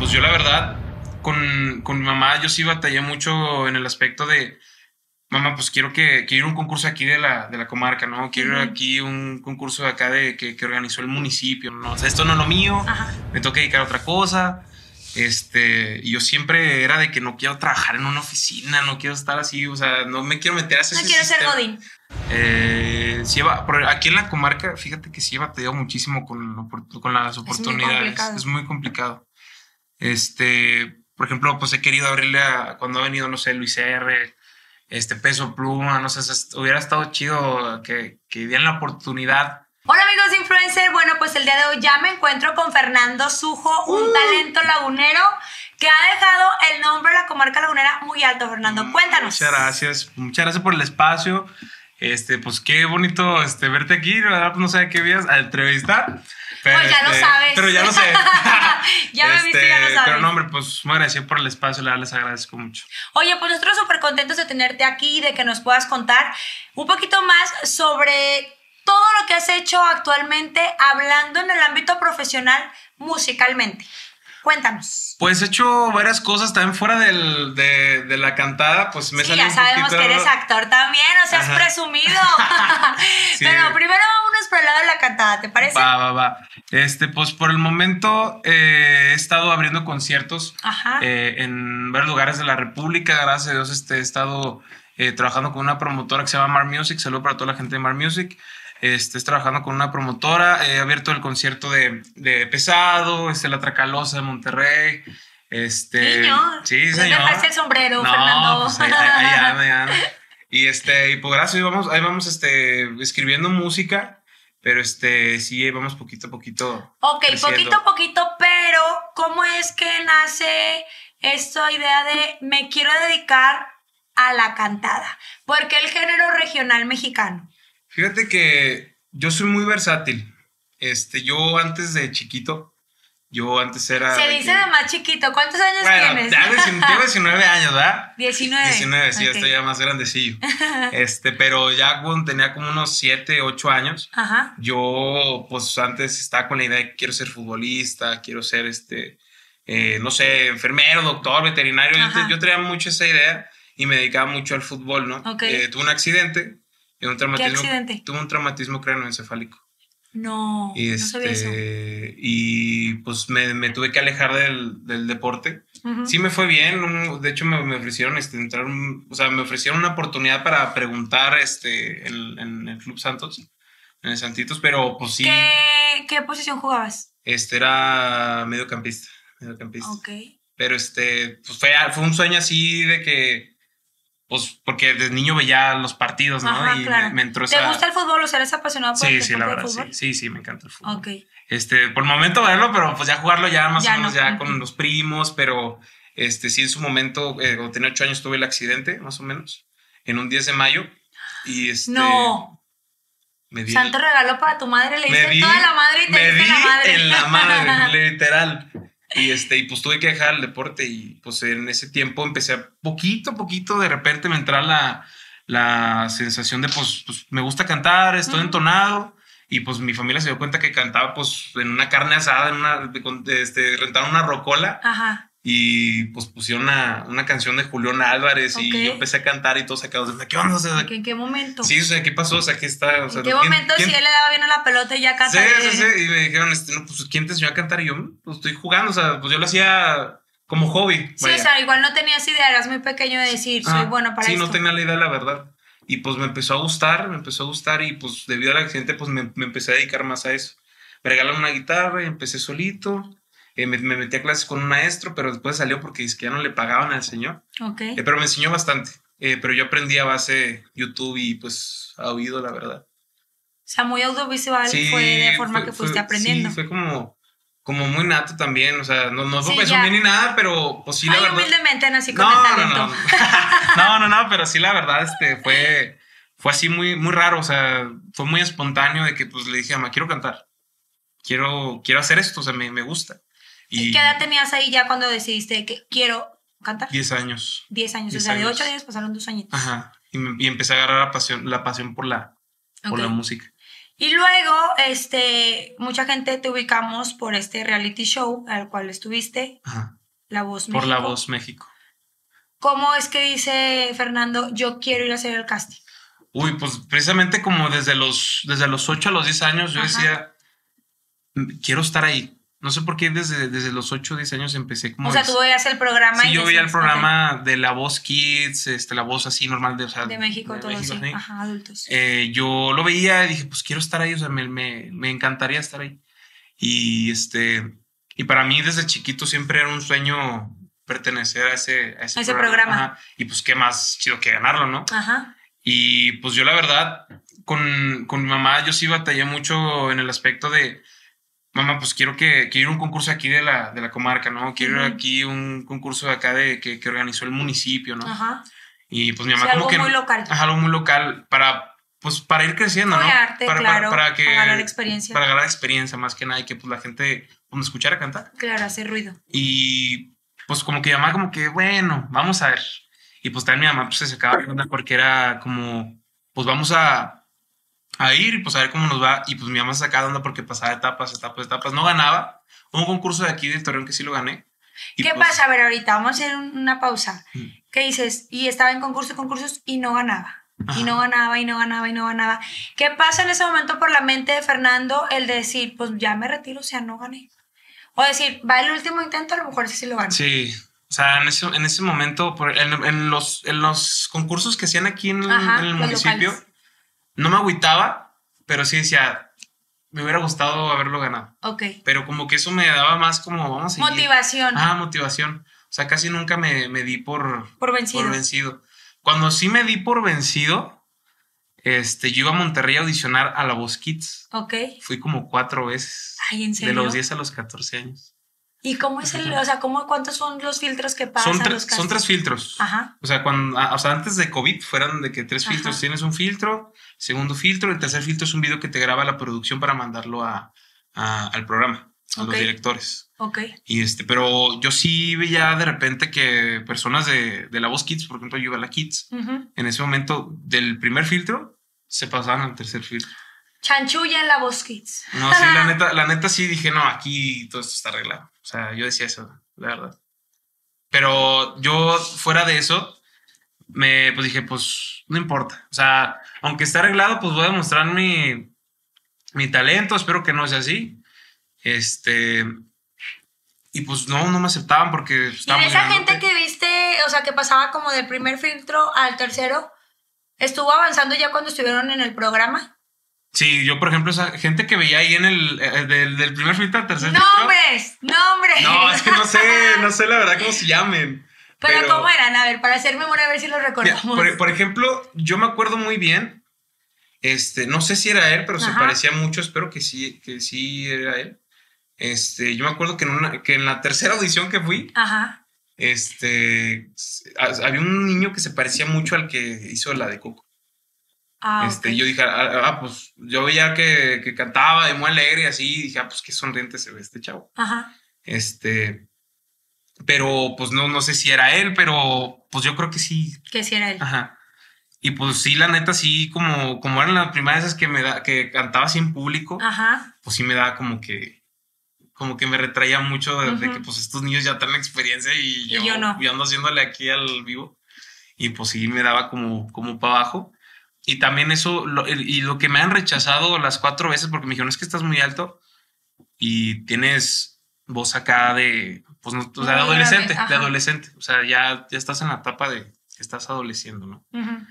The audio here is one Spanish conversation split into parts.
pues yo la verdad, con, con mi mamá, yo sí batallé mucho en el aspecto de, mamá, pues quiero que quiero ir a un concurso aquí de la, de la comarca, ¿no? Quiero ir aquí un concurso de acá de, que, que organizó el municipio, ¿no? O sea, esto no es lo mío, Ajá. me toca dedicar a otra cosa. Este, y yo siempre era de que no quiero trabajar en una oficina, no quiero estar así, o sea, no me quiero meter a ese No quiero ser sistema. Godín. Eh, sí aquí en la comarca, fíjate que sí he batallado muchísimo con, con las muy oportunidades. complicado. Es muy complicado. Este, por ejemplo, pues he querido abrirle a cuando ha venido, no sé, Luis R, este Peso Pluma, no sé, hubiera estado chido que, que dieran la oportunidad. Hola amigos de Influencer, bueno pues el día de hoy ya me encuentro con Fernando Sujo, un talento lagunero que ha dejado el nombre de la comarca lagunera muy alto, Fernando. Cuéntanos. Muchas gracias, muchas gracias por el espacio. Este, pues qué bonito este, verte aquí, la verdad, pues no sé qué vías a entrevistar. Pero, Pues ya lo este, sabes. Pero ya lo sé. Ya me viste, ya lo sabes. Pero no, hombre, pues muy agradecido por el espacio, la verdad les agradezco mucho. Oye, pues nosotros súper contentos de tenerte aquí, de que nos puedas contar un poquito más sobre todo lo que has hecho actualmente hablando en el ámbito profesional musicalmente. Cuéntanos. Pues he hecho varias cosas también fuera del, de, de la cantada, pues me Sí, ya sabemos poquito- que eres actor también, o seas Ajá. presumido. Sí. Pero primero vámonos por el lado de la cantada, ¿te parece? Va, va, va. Este, pues por el momento eh, he estado abriendo conciertos eh, en varios lugares de la República. Gracias a Dios este, he estado eh, trabajando con una promotora que se llama Mar Music. Saludo para toda la gente de Mar Music. Este, estoy trabajando con una promotora. He abierto el concierto de, de Pesado, este, La Tracalosa de Monterrey. Este, Niño, sí, no señor. dejaste el sombrero, No, Fernando. pues ahí, ahí, ahí anda, ahí anda. Y este, y pues gracias, vamos, ahí vamos este, escribiendo música, pero este, sí, vamos poquito a poquito. Ok, creciendo. poquito a poquito, pero ¿cómo es que nace esta idea de me quiero dedicar a la cantada? Porque el género regional mexicano. Fíjate que yo soy muy versátil. Este, yo antes de chiquito, yo antes era. Se de dice que- de más chiquito. ¿Cuántos años Bueno, tienes? ya 19, tengo 19 años, ¿verdad? 19. 19, sí, ya Ok. estoy ya más grandecillo. Este, pero ya cuando tenía como unos 7, 8 años, Ajá. Yo, pues antes estaba con la idea de que quiero ser futbolista, quiero ser este, eh, no sé, enfermero, doctor, veterinario. Yo, te- yo traía mucho esa idea y me dedicaba mucho al fútbol, ¿no? Ok. Eh, tuve un accidente, un traumatismo, accidente? Tuve un traumatismo cranoencefálico. No, Y, no sabía eso. este, y pues me, me tuve que alejar del, del deporte. Sí me fue bien, un- de hecho me, me ofrecieron este, entrar, un- o sea, me ofrecieron una oportunidad para preguntar este, en, en el Club Santos, en el Santitos, pero pues sí. ¿Qué, ¿Qué posición jugabas? Este era mediocampista. mediocampista. Ok. Pero este, pues fue, fue un sueño así de que, pues, porque desde niño veía los partidos, ¿no? Ajá, y claro. me, me entró ¿Te esa. gusta el fútbol o sea, eres apasionado por Sí, el sí, la deporte verdad, sí. Sí, sí, me encanta el fútbol. Ok. Este, por el momento verlo, pero pues ya jugarlo ya más Ya o menos no. ya con los primos, pero este, sí en su momento, eh, cuando tenía ocho años tuve el accidente, más o menos, en un 10 de mayo. Y este. No. Me di Santo regalo para tu madre, le diste di, toda la madre y te me diste di la madre. en la madre, literal. Y este, y pues tuve que dejar el deporte y pues en ese tiempo empecé a poquito a poquito, de repente me entraba la, la sensación de pues, pues, me gusta cantar, estoy entonado. Y pues mi familia se dio cuenta que cantaba pues en una carne asada, en una, este, rentaron una rocola Ajá. Y pues pusieron una, una canción de Julián Álvarez Ok. y yo empecé a cantar y todos sacados de ¿qué onda? O sea, ¿En qué momento? sí, o sea, ¿qué pasó? O sea, ¿qué está? O sea, ¿En qué ¿quién- momento quién- si él le daba bien a la pelota y ya Sí, canta? sí, sí. Y me dijeron, este, no, pues, ¿quién te enseñó a cantar? Y yo, "Mm, pues estoy jugando. O sea, pues yo lo hacía como hobby. Sí, vaya. o sea, igual no tenías idea, eras muy pequeño de decir, soy Ah, bueno para Sí, esto. no tenía la idea, la verdad. Y pues me empezó a gustar, me empezó a gustar. Y pues debido al accidente, pues me, me empecé a dedicar más a eso. Me regalaron una guitarra y empecé solito. Eh, me, me metí a clases con un maestro, pero después salió porque es que ya no le pagaban al señor. Ok. Eh, pero me enseñó bastante. Eh, pero yo aprendí a base YouTube y pues a oído, la verdad. O sea, muy audiovisual Sí, fue de forma fue- que fue- fuiste aprendiendo. Sí, fue como, como muy nato también. O sea, no, no fue Sí, presumir ni nada, pero pues sí, la Ay, verdad. humildemente nací con No, el no, talento. no. No, no, no, pero sí, la verdad, este fue, fue así muy, muy raro. O sea, fue muy espontáneo de que pues le dije, mamá, quiero cantar. Quiero, quiero hacer esto, o sea, me, me gusta. ¿Y qué edad tenías ahí ya cuando decidiste que quiero cantar? 10 años. 10 años. 10 o sea, de años. 8 años pasaron dos añitos. Ajá. Y, y empecé a agarrar la pasión, la pasión por la, por Ok. la música. Y luego, este, mucha gente te ubicamos por este reality show al cual estuviste, Ajá. La Voz Por México. La Voz México. ¿Cómo es que dice Fernando, yo quiero ir a hacer el casting? Uy, pues precisamente como desde los, desde los 8 a los 10 años yo Ajá. decía, "Mm, quiero estar ahí. No sé por qué desde, desde los 8 o 10 años empecé como... o sea, tú veías el programa Sí, y yo veía el programa de La Voz Kids, este, La Voz así normal de, o sea, de México, todo México, así. sí. Ajá, adultos. Eh, yo lo veía y dije, pues quiero estar ahí, o sea, me, me, me encantaría estar ahí. Y este, y para mí desde chiquito siempre era un sueño pertenecer a ese, a ese, A ese programa. Ajá. Y pues qué más chido que ganarlo, ¿no? Ajá. Y pues yo la verdad, con, con mi mamá yo sí batallé mucho en el aspecto de, mamá, pues quiero que quiero un concurso aquí de la, de la comarca, ¿no? Quiero ir Ujú. aquí un concurso de acá de, que, que organizó el municipio, ¿no? Ajá. Y pues mi mamá como algo que... muy local. Ajá, algo muy local para, pues, para ir creciendo, ¿no? Para, claro, para, para que, para ganar experiencia. Para ganar experiencia más que nada y que pues la gente pues, me escuchara cantar. Claro, hace ruido. Y pues como que mi mamá como que, bueno, vamos a ver. Y pues también mi mamá pues se sacaba de onda porque era como, pues vamos a, a ir y pues a ver cómo nos va. Y pues mi mamá se sacaba de onda porque pasaba etapas, etapas, etapas. No ganaba. Hubo un concurso de aquí de Torreón que sí lo gané. Y ¿Qué pues, pasa? A ver, ahorita vamos a hacer un- una pausa. Mm. ¿Qué dices? Y estaba en concursos y concursos y no ganaba. Ajá. Y no ganaba, y no ganaba, y no ganaba. ¿Qué pasa en ese momento por la mente de Fernando el decir, pues ya me retiro, o sea, no gané? O decir, va el último intento, a lo mejor sí, sí lo gano. Sí, o sea, en ese, en ese momento, por- en, en los, en los concursos que hacían aquí en, Ajá, en el municipio, locales. No me agüitaba, pero sí decía, me hubiera gustado haberlo ganado. Ok. Pero como que eso me daba más como, vamos a. Motivación. Ah, motivación. O sea, casi nunca me, me di por, por vencido. por vencido. Cuando sí me di por vencido, este, yo iba a Monterrey a audicionar a La Voz Kids. Ok. Fui como cuatro veces. Ay, ¿en De serio? los 10 a los 14 años. ¿Y cómo es el, o sea, cómo, cuántos son los filtros que pasan? Son, los son tres filtros. Ajá. O sea, cuando, o sea, antes de COVID fueran de que tres Ajá. filtros. Tienes un filtro, segundo filtro, el tercer filtro es un video que te graba la producción para mandarlo a, a- al programa, a los directores. Ok. Y este, pero yo sí veía de repente que personas de, de la voz Kids, por ejemplo, yo iba a la Kids, en ese momento del primer filtro se pasaban al tercer filtro. Chanchulla en la kids. No, sí, la neta, la neta sí dije, no, aquí todo esto está arreglado. O sea, yo decía eso, la verdad. Pero yo, fuera de eso, me pues dije, pues no importa. O sea, aunque esté arreglado, pues voy a mostrar mi, mi talento. Espero que no sea así. Este. Y pues no, no me aceptaban porque Y de estábamos esa grandote. gente que viste, o sea, que pasaba como del primer filtro al tercero, ¿estuvo avanzando ya cuando estuvieron en el programa? Sí, yo, por ejemplo, esa gente que veía ahí en el. eh, del, del primer filtro al tercer filtro. ¡Nombres! ¡Nombres! No, es que no sé, no sé la verdad cómo se llamen. Pero, ¿cómo eran? A ver, para hacer memoria, a ver si los Mira, recordamos. por, por ejemplo, yo me acuerdo muy bien, este, no sé si era él, pero se parecía mucho, espero que sí, que sí era él. Este, yo me acuerdo que en, una, que en la tercera audición que fui, Ajá. este, había un niño que se parecía mucho al que hizo la de Coco. Ah, este, ok. yo dije, ah, ah, pues yo veía que, que cantaba de muy alegre y así, y dije, ah, pues qué sonriente se ve este chavo. Ajá. Este, pero pues no, no sé si era él, pero pues yo creo que sí, Que sí era él. Ajá. Y pues sí, la neta, sí, como, como eran las primeras veces que me da, que cantaba así en público, Ajá. pues sí me da como que, como que me retraía mucho de, de Ujú. que pues estos niños ya tienen experiencia y Y yo, yo no. yo ando haciéndole aquí al vivo. Y pues sí me daba como, como para abajo. Y también eso, lo- y lo que me han rechazado las cuatro veces, porque me dijeron, es que estás muy alto y tienes voz acá de, pues no, o sea, de adolescente, de adolescente. O sea, ya, ya estás en la etapa de que estás adoleciendo, ¿no? Ujú.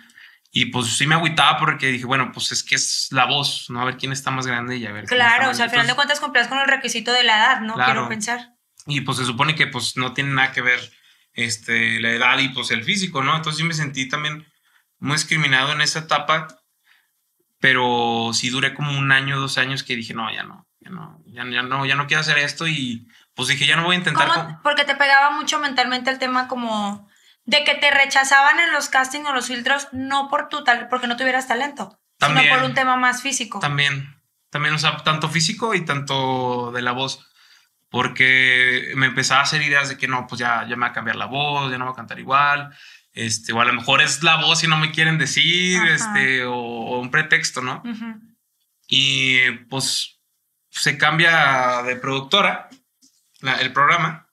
Y pues sí me agüitaba porque dije, bueno, pues es que es la voz, ¿no? A ver quién está más grande y a ver. Claro, o sea, al final de cuentas cumplías con el requisito de la edad, ¿no? Claro. Quiero pensar. Y pues se supone que pues no tiene nada que ver este, la edad y pues el físico, ¿no? Entonces sí me sentí también muy discriminado en esa etapa, pero sí duré como un año, dos años que dije, no, ya no, ya no, ya, ya no, ya no quiero hacer esto y pues dije, ya no voy a intentar. ¿Cómo? con- Porque te pegaba mucho mentalmente el tema como de que te rechazaban en los castings o los filtros no por tu tal, porque no tuvieras talento, También. sino por un tema más físico. También, también, o sea, tanto físico y tanto de la voz. Porque me empezaba a hacer ideas de que no, pues ya, ya me va a cambiar la voz, ya no voy a cantar igual. Este, o a lo mejor es la voz y no me quieren decir, Ajá. este, o, o un pretexto, ¿no? Y pues se cambia de productora la- el programa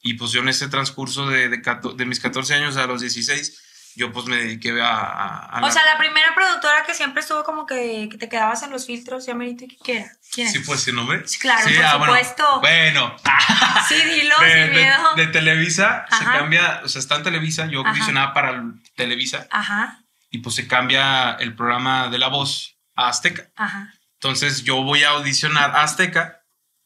y pues yo en ese transcurso de, de mis 14 años a los 16 yo pues me dediqué a... a- a O sea, la primera productora que siempre estuvo como que, que te quedabas en los filtros, ya merito, ¿qué era? ¿Quién ¿Sí es? fue ese nombre? Sí, claro, por bueno. supuesto. Bueno, Sí, dilo, de, sin miedo. de Televisa se cambia, o sea, está en Televisa, yo Ajá. visionaba para el Televisa Ajá, y pues se cambia el programa de La Voz a Azteca. ajá. Entonces yo voy a audicionar a Azteca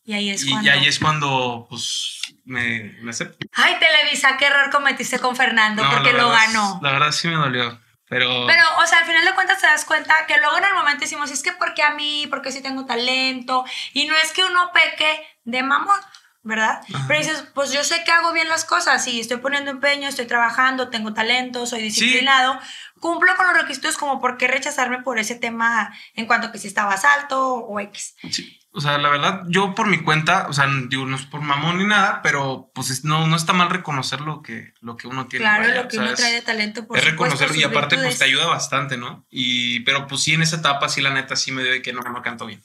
Y ahí es y, cuando... y ahí es cuando pues me, me acepto. Ay, Televisa, qué error cometiste con Fernando, No, porque lo ganó. La verdad sí me dolió, pero... Pero, o sea, al final de cuentas te das cuenta que luego en el momento decimos, es que porque a mí, porque sí tengo talento, y no es que uno peque de mamón, ¿verdad? Pero dices, pues yo sé que hago bien las cosas y estoy poniendo empeño, estoy trabajando, tengo talento, soy disciplinado, cumplo con los requisitos como por qué rechazarme por ese tema en cuanto a que si estabas alto o X. Sí, o sea, la verdad, yo por mi cuenta, o sea, digo, no es por mamón ni nada, pero pues es- no, no está mal reconocer lo que, lo que uno tiene. Claro, vaya, lo que sea, uno trae de talento, por es reconocerlo y aparte pues virtudes. te ayuda bastante, ¿no? Y pero pues sí en esa etapa sí la neta sí me dio de que no no canto bien.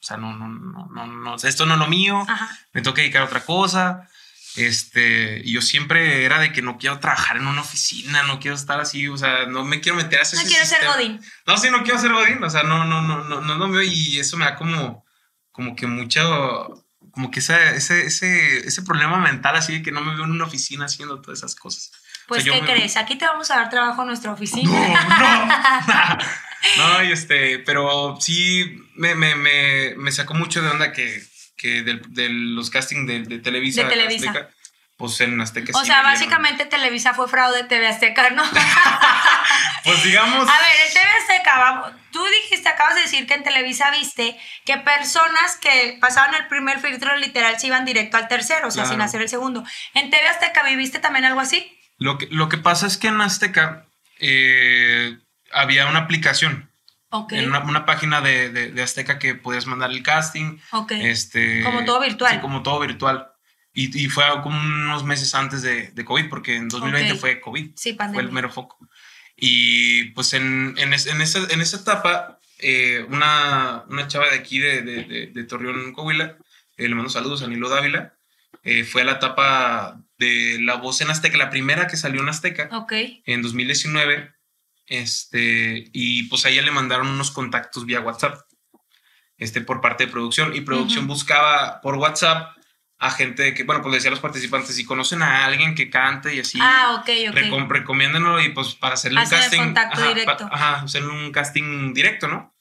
O sea, no no no no no, esto no es lo mío, Ajá. me tengo que dedicar a otra cosa. Este, y yo siempre era de que no quiero trabajar en una oficina, no quiero estar así, o sea, no me quiero meter a ese No quiero ser sistema. Godín. No, sí, no quiero ser Godín, o sea, no, no, no, no, no, no y eso me da como, como que mucho, como que ese, ese, ese, ese problema mental así de que no me veo en una oficina haciendo todas esas cosas. Pues, O sea, yo ¿qué me- crees? Aquí te vamos a dar trabajo en nuestra oficina. No, no. no, y este, pero sí me, me, me, me sacó mucho de onda que, que del- de, los castings de, de Televisa. De Televisa. Azteca, pues en Azteca O sí sea, básicamente Televisa fue fraude TV Azteca, ¿no? Pues digamos. A ver, en TV Azteca, vamos, tú dijiste, acabas de decir que en Televisa viste que personas que pasaban el primer filtro literal se iban directo al tercero, o sea, Claro. sin hacer el segundo. ¿En TV Azteca viviste también algo así? Lo que, lo que pasa es que en Azteca eh, había una aplicación, Ok. en una, una página de, de- de Azteca que podías mandar el casting. ok. Este, Como todo virtual. Sí, como todo virtual. Y, y fue como unos meses antes de, de COVID, porque en 2020 Ok. fue COVID. Sí, Fue pandemia. el mero foco. Y pues en, en, es- en esa, en esa etapa, eh, una, una chava de aquí, de, de, de, de Torreón, Coahuila, eh, le mando saludos a Nilo Dávila, eh, fue a la etapa de La Voz en Azteca, la primera que salió en Azteca Ok. en 2019. Este, y pues a ella le mandaron unos contactos vía WhatsApp, este, por parte de producción. Y producción Ujú. buscaba por WhatsApp a gente que, bueno, pues le decía a los participantes, si conocen a alguien que cante y así, Ah, recom- recomiéndenlo y pues para hacerle un Hacer el casting. contacto ajá, directo. ajá, hacerle un casting directo, ¿no?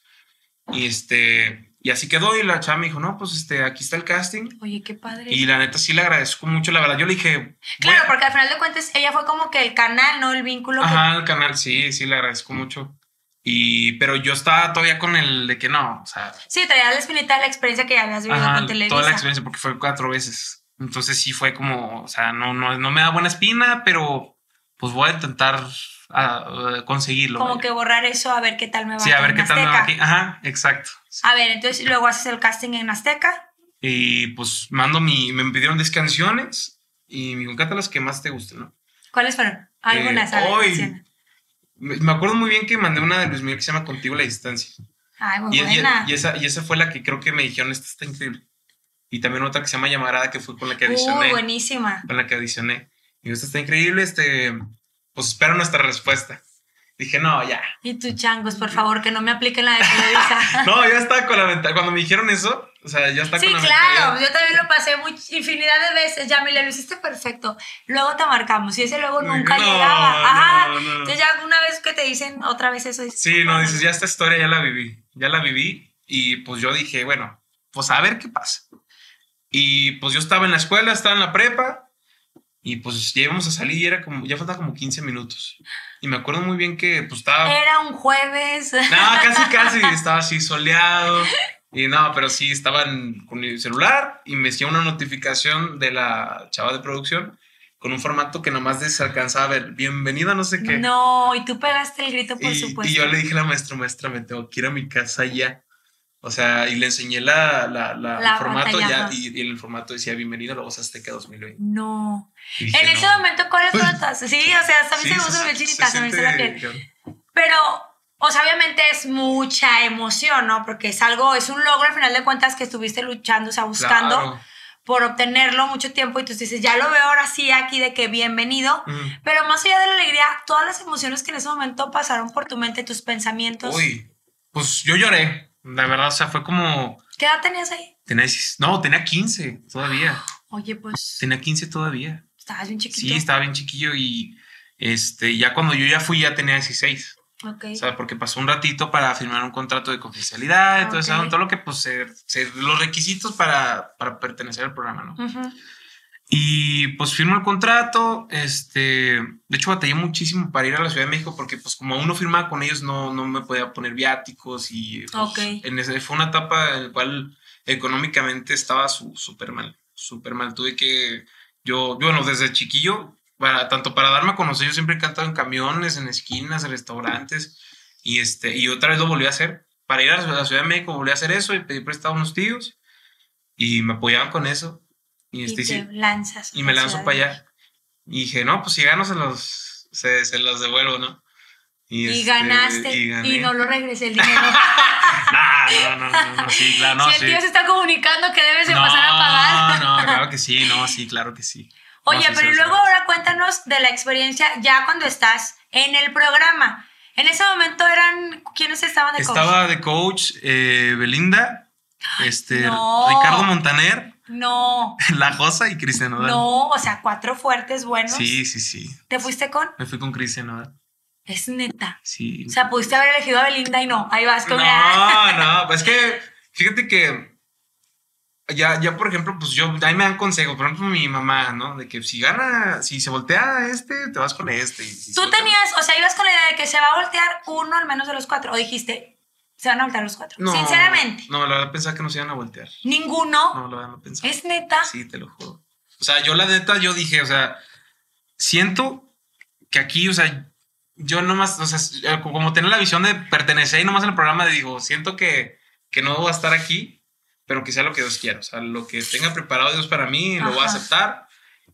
Y este, y así quedó. Y la chava me dijo, no, pues este, aquí está el casting. Oye, qué padre. Y la neta sí le agradezco mucho, la verdad. Yo le dije, Claro, "Voy a- porque al final de cuentas ella fue como que el canal, ¿no? El vínculo. que- Ajá, el canal, sí, sí, le agradezco mucho. Y, pero yo estaba todavía con el de que no, o sea, Sí, traía la espinita de la experiencia que ya habías vivido ajá, con Televisa. toda la experiencia porque fue cuatro veces. Entonces sí fue como, o sea, no, no, no me da buena espina, pero pues voy a intentar ah, conseguirlo. Como vaya. que borrar eso, a ver qué tal me va. Sí, a ver qué tal me va Azteca. aquí. Ajá, exacto. A ver, entonces luego haces el casting en Azteca. Y pues mando mi, me pidieron 10 canciones y me encanta las que más te gusten, ¿no? ¿Cuáles fueron? Algunas. Eh, a hoy. Me acuerdo muy bien que mandé una de Luis Miguel que se llama Contigo a la Distancia. Ay, muy Y, y- buena. y esa, y esa fue la que creo que me dijeron, esta está increíble. Y también otra que se llama Llamarada, que fue con la que Uh, adicioné. buenísima. con la que adicioné. Y esta está increíble, este, pues espero nuestra respuesta. Dije, no, ya. Y tú, changos, por favor, que no me apliquen la de Televisa. No, ya estaba con la ventaja. Cuando me dijeron eso, o sea, ya está Sí, con la claro, yo también lo pasé muy, infinidad de veces. Ya, Mila, lo hiciste perfecto. Luego te marcamos. Y ese luego nunca No, llegaba. Ajá. no, no. Entonces, ya una vez que te dicen otra vez eso. dices, Sí, no, dices, ya esta historia ya la viví. Ya la viví. Y pues yo dije, bueno, pues a ver qué pasa. Y pues yo estaba en la escuela, estaba en la prepa. Y pues ya íbamos a salir y era como, ya faltaba como 15 minutos. Y me acuerdo muy bien que pues estaba... Era un jueves. No, casi, casi. Estaba así soleado. Y no, pero sí estaban con mi celular y me hacía una notificación de la chava de producción con un formato que nomás se alcanzaba a ver. Bienvenida, no sé qué. No, y tú pegaste el grito, por y, supuesto. y yo le dije a la maestra, maestra, me tengo que ir a mi casa ya. O sea, y le enseñé la, la, la- La el formato ya y, y en el formato decía bienvenido a la voz Azteca 2020. No. Dije, En ese no. momento, ¿cuáles fueron todas? Sí, o sea, hasta a mí Sí, se me puso la piel. Pero O sea, obviamente es mucha emoción, ¿no? Porque es algo, es un logro al final de cuentas que estuviste luchando, o sea, buscando Claro. por obtenerlo mucho tiempo y tú dices, ya lo veo ahora sí aquí de que bienvenido. Ujú. Pero más allá de la alegría, todas las emociones que en ese momento pasaron por tu mente, tus pensamientos. Uy, pues yo lloré. La verdad, o sea, fue como. ¿Qué edad tenías ahí? Tenía, no, tenía 15 todavía. Oye, pues Tenía 15 todavía. estabas bien chiquito. Sí, estaba bien chiquillo y este, ya cuando yo ya fui ya tenía 16. Ok. O sea, porque pasó un ratito para firmar un contrato de confidencialidad, y todo, eso, Ok. todo lo que, pues, se- se- los requisitos para, para pertenecer al programa, ¿no? Ujú. Y pues firmo el contrato, este, de hecho batallé muchísimo para ir a la Ciudad de México porque pues como uno firmaba con ellos no, no me podía poner viáticos y pues, Ok. en ese, fue una etapa en la cual económicamente estaba su- súper mal, súper mal. Tuve que, yo, yo, bueno, desde chiquillo, para, tanto para darme a conocer, yo siempre he cantado en camiones, en esquinas, en restaurantes y, este, y otra vez lo volví a hacer. Para ir a la Ciudad de México volví a hacer eso y pedí prestado a unos tíos y me apoyaban con eso. Y, Y este, te sí, lanzas. y me lanzo para allá. Y dije, no, pues si gano se los, se, se los devuelvo, ¿no? Y este, ganaste y y, no lo regresé el dinero. no, no, no, no, sí, claro, no, si el sí. tío se está comunicando que debes de no, pasar a pagar. no, claro que sí, no, sí, claro que sí. Oye, No, pero luego ahora cuéntanos de la experiencia ya cuando estás en el programa. En ese momento eran, ¿quiénes estaban de coach? Estaba de coach eh, Belinda, este, no. Ricardo Montaner, No, La Josa y Cristian Nodal. no, o sea, cuatro fuertes buenos. Sí, sí, sí. ¿Te fuiste con? Me fui con Cristian Nodal. Es neta. Sí. O sea, pudiste haber elegido a Belinda y no. Ahí vas con la... No, no, pues es que fíjate que ya, ya por ejemplo, pues yo, ahí me dan consejos, por ejemplo, mi mamá, ¿no? De que si gana, si se voltea este, te vas con este. si Tú tenías, o sea, ibas con la idea de que se va a voltear uno al menos de los cuatro. O dijiste, se van a voltear los cuatro. No, Sinceramente, No, la verdad pensaba que no se iban a voltear. ninguno. No, la verdad no pensaba. Es neta. Sí, te lo juro. O sea, yo la neta, yo dije, o sea, siento que aquí, o sea, yo nomás, o sea, como tener la visión de pertenecer y nomás en el programa, digo, siento que, que no voy a estar aquí, pero que sea lo que Dios quiera. O sea, lo que tenga preparado Dios para mí, lo voy a aceptar.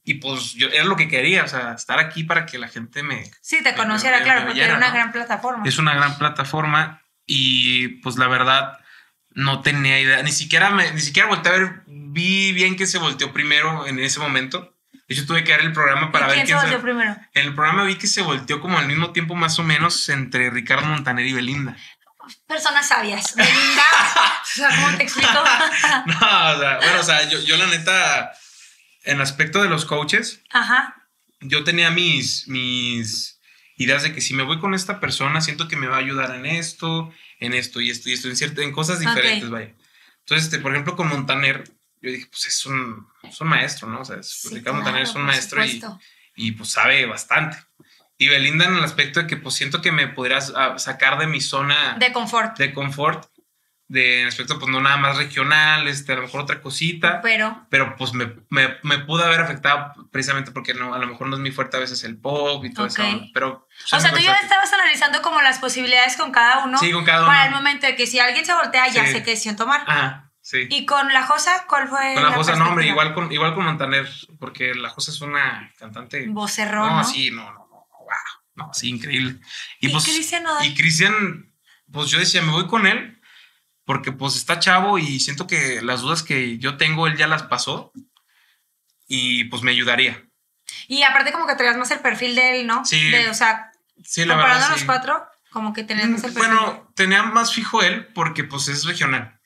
Y pues yo era lo que quería, o sea, estar aquí para que la gente me... Sí, te me- conociera, me- claro, me porque era una ¿no? gran plataforma. Es una gran plataforma y pues la verdad no tenía idea, ni siquiera me, ni siquiera volteé a ver, vi bien que se volteó primero en ese momento. De hecho tuve que ver el programa para ¿Y ver quién se volteó se... primero? En el programa vi que se volteó como al mismo tiempo más o menos entre Ricardo Montaner y Belinda. Personas sabias. Belinda. o sea, ¿cómo te explico? No, o sea, bueno, o sea, yo, yo la neta, en aspecto de los coaches, Ajá. yo tenía mis, mis ideas de que si me voy con esta persona, siento que me va a ayudar en esto, en esto y esto y esto, en, cierto, en cosas diferentes, Ok. vaya. Entonces, este, por ejemplo, con Montaner, yo dije, pues es un, es un maestro, ¿no? O sea, es- Sí, Ricardo claro, Montaner es un maestro y, y pues sabe bastante. Y Belinda en el aspecto de que pues siento que me ah, sacar de mi zona De confort. de confort, de en aspecto pues no nada más regional, este, a lo mejor otra cosita Pero. pero pues me, me, me pudo haber afectado precisamente porque no, a lo mejor no es muy fuerte a veces el pop y todo Ok. eso, pero... O sea, tú ya estabas analizando como las posibilidades con cada uno. Sí, con cada Para uno. el momento de que si alguien se voltea, ya Sí. sé qué decisión tomar. Ajá, sí. ¿Y con la Josa cuál fue? con la Josa, no, hombre, igual con, igual con Montaner, porque la Josa es una cantante... Vocerrón, no, ¿no? sí, no, no, no, sí, increíble. ¿Y pues, Cristian? Y Cristian, pues yo decía, me voy con él, porque pues está chavo y siento que las dudas que yo tengo, él ya las pasó, y pues me ayudaría. Y aparte como que traías más el perfil de él, ¿no? Sí. De, o sea, Sí, la comparando verdad, a los sí. cuatro, como que tenías más el perfil. Bueno, tenía más fijo él porque pues es regional.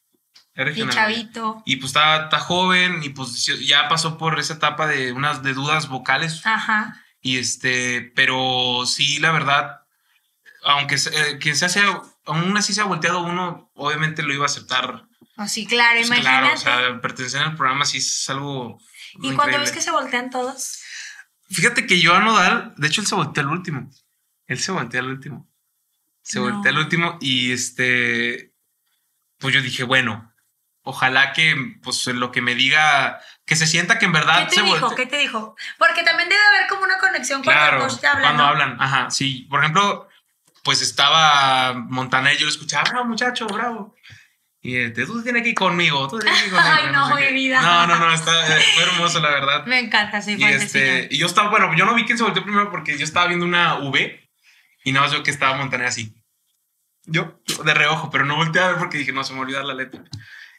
Es y chavito. Y pues está, está joven y pues ya pasó por esa etapa de unas de dudas vocales. Ajá. Y este, pero sí, la verdad, aunque eh, quien se hace, aún así se ha volteado uno, obviamente lo iba a aceptar. Oh, sí, claro, Pues imagínate. claro, o sea, pertenecer al programa sí es algo. y cuando ves que se voltean todos. Fíjate que yo a Nodal, de hecho, él se volteó al último. Él se volteó al último. Se No. volteó al último y este, pues yo dije, bueno, ojalá que, pues lo que me diga, que se sienta que en verdad ¿Qué se te dijo? voltea. ¿Qué te dijo? Porque también debe haber como una conexión cuando Claro, coach te habla, cuando ¿no? hablan, ajá, sí. Por ejemplo, pues estaba Montaner, yo lo escuchaba, bravo muchacho, bravo. Y este, tú tienes que ir conmigo, tú tienes que ir conmigo. Ay, no, sé mi vida. No, no, no, está, eh, fue hermoso, la verdad. Me encanta, sí, Y, este, y yo estaba, bueno, yo no vi quién se volteó primero porque yo estaba viendo una V y nada más veo que estaba Montaner así. yo de reojo, pero no volteé a ver porque dije, no, se me olvidó la letra.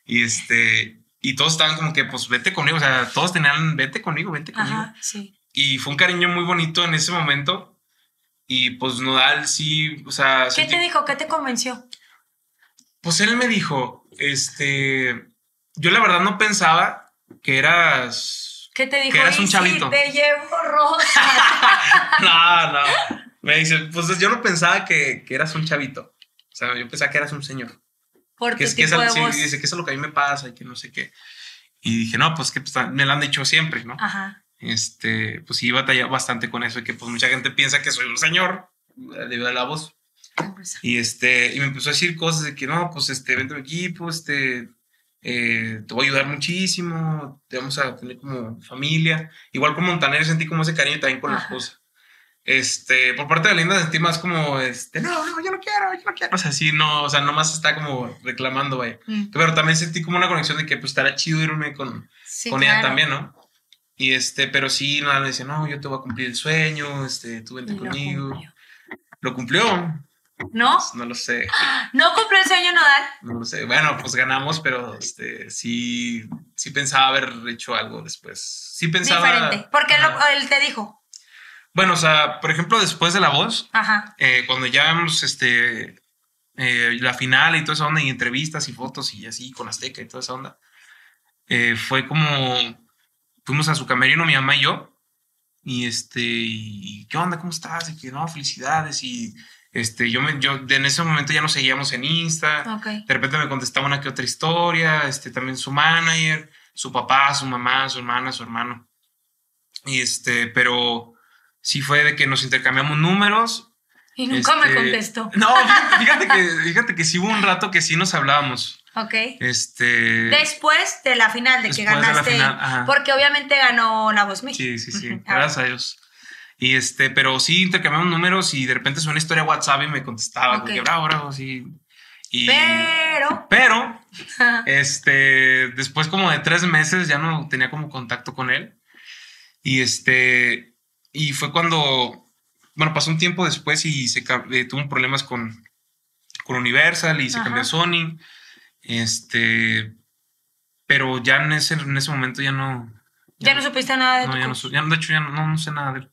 Y este, y todos estaban como que, pues vete conmigo, o sea, todos tenían, vete conmigo, vete conmigo. Ajá, sí. Y fue un cariño muy bonito en ese momento. Y pues Nodal sí, o sea... ¿Qué sentí- te dijo? ¿Qué te convenció? Pues él me dijo, este, yo la verdad no pensaba que eras... ¿Qué te dijo? Que eras un "Y si chavito". te llevo rosa. No, no. Me dice, pues yo no pensaba que, que eras un chavito. O sea, yo pensaba que eras un señor. Por Que tu es que es, tipo de sí, voz. dice que eso es lo que a mí me pasa y que no sé qué. Y dije, no, pues que pues, me lo han dicho siempre, ¿no? Ajá. Este, pues sí, batallé bastante con eso y que pues mucha gente piensa que soy un señor eh, debido a la voz. Y este, y me empezó a decir cosas de que no, pues este, vente a mi equipo, este, eh, te voy a ayudar muchísimo, te vamos a tener como familia. Igual con Montaner sentí como ese cariño también con la Ajá. esposa. Este, por parte de Linda sentí más como, este, no, no, yo no quiero, yo no quiero. O sea, sí, no, o sea, nomás está como reclamando, vaya. Mm. Pero también sentí como una conexión de que pues estará chido irme con, Sí, con ella claro. también, ¿no? Y este, pero sí, nada, le decía, no, yo te voy a cumplir el sueño, este, tú vente Y lo conmigo. cumplió. Lo cumplió, ¿No? Pues, no lo sé. ¿No cumplió el sueño nodal? No lo sé. Bueno, pues ganamos, pero este, sí, sí pensaba haber hecho algo después. Sí pensaba. Diferente. Porque lo- él te dijo. Bueno, o sea, por ejemplo, después de la voz, Ajá. eh, cuando ya vemos este, eh, la final y toda esa onda, y entrevistas y fotos y así con Azteca y toda esa onda, eh, fue como. Fuimos a su camerino, mi mamá y yo, y este, y, ¿qué onda? ¿Cómo estás? Y que no, felicidades. Y este, yo, me, yo en ese momento ya nos seguíamos en Insta. Ok. De repente me contestaba una que otra historia, este, también su manager, su papá, su mamá, su hermana, su hermano. Y este, pero sí fue de que nos intercambiamos números. Y nunca me este, contestó. No, fíjate, que, fíjate que sí hubo un rato que sí nos hablábamos. Ok. Este. Después de la final, de que Después de la ganaste. final, porque obviamente ganó la voz México. Sí, sí, sí. Ujú. Gracias a Dios. Y este, pero sí intercambiamos números y de repente suena una historia WhatsApp y me contestaba, Ok. como que bravo, bravo, sí. Y, Pero. pero Este, después como de tres meses ya no tenía como contacto con él. Y este, y fue cuando, bueno, pasó un tiempo después y se eh, tuvo problemas con, con Universal y se Ajá. cambió a Sony. Este, pero ya en ese, en ese momento ya no. ya no supiste nada de no, ya no, ya de hecho, ya no, no, sé nada de él.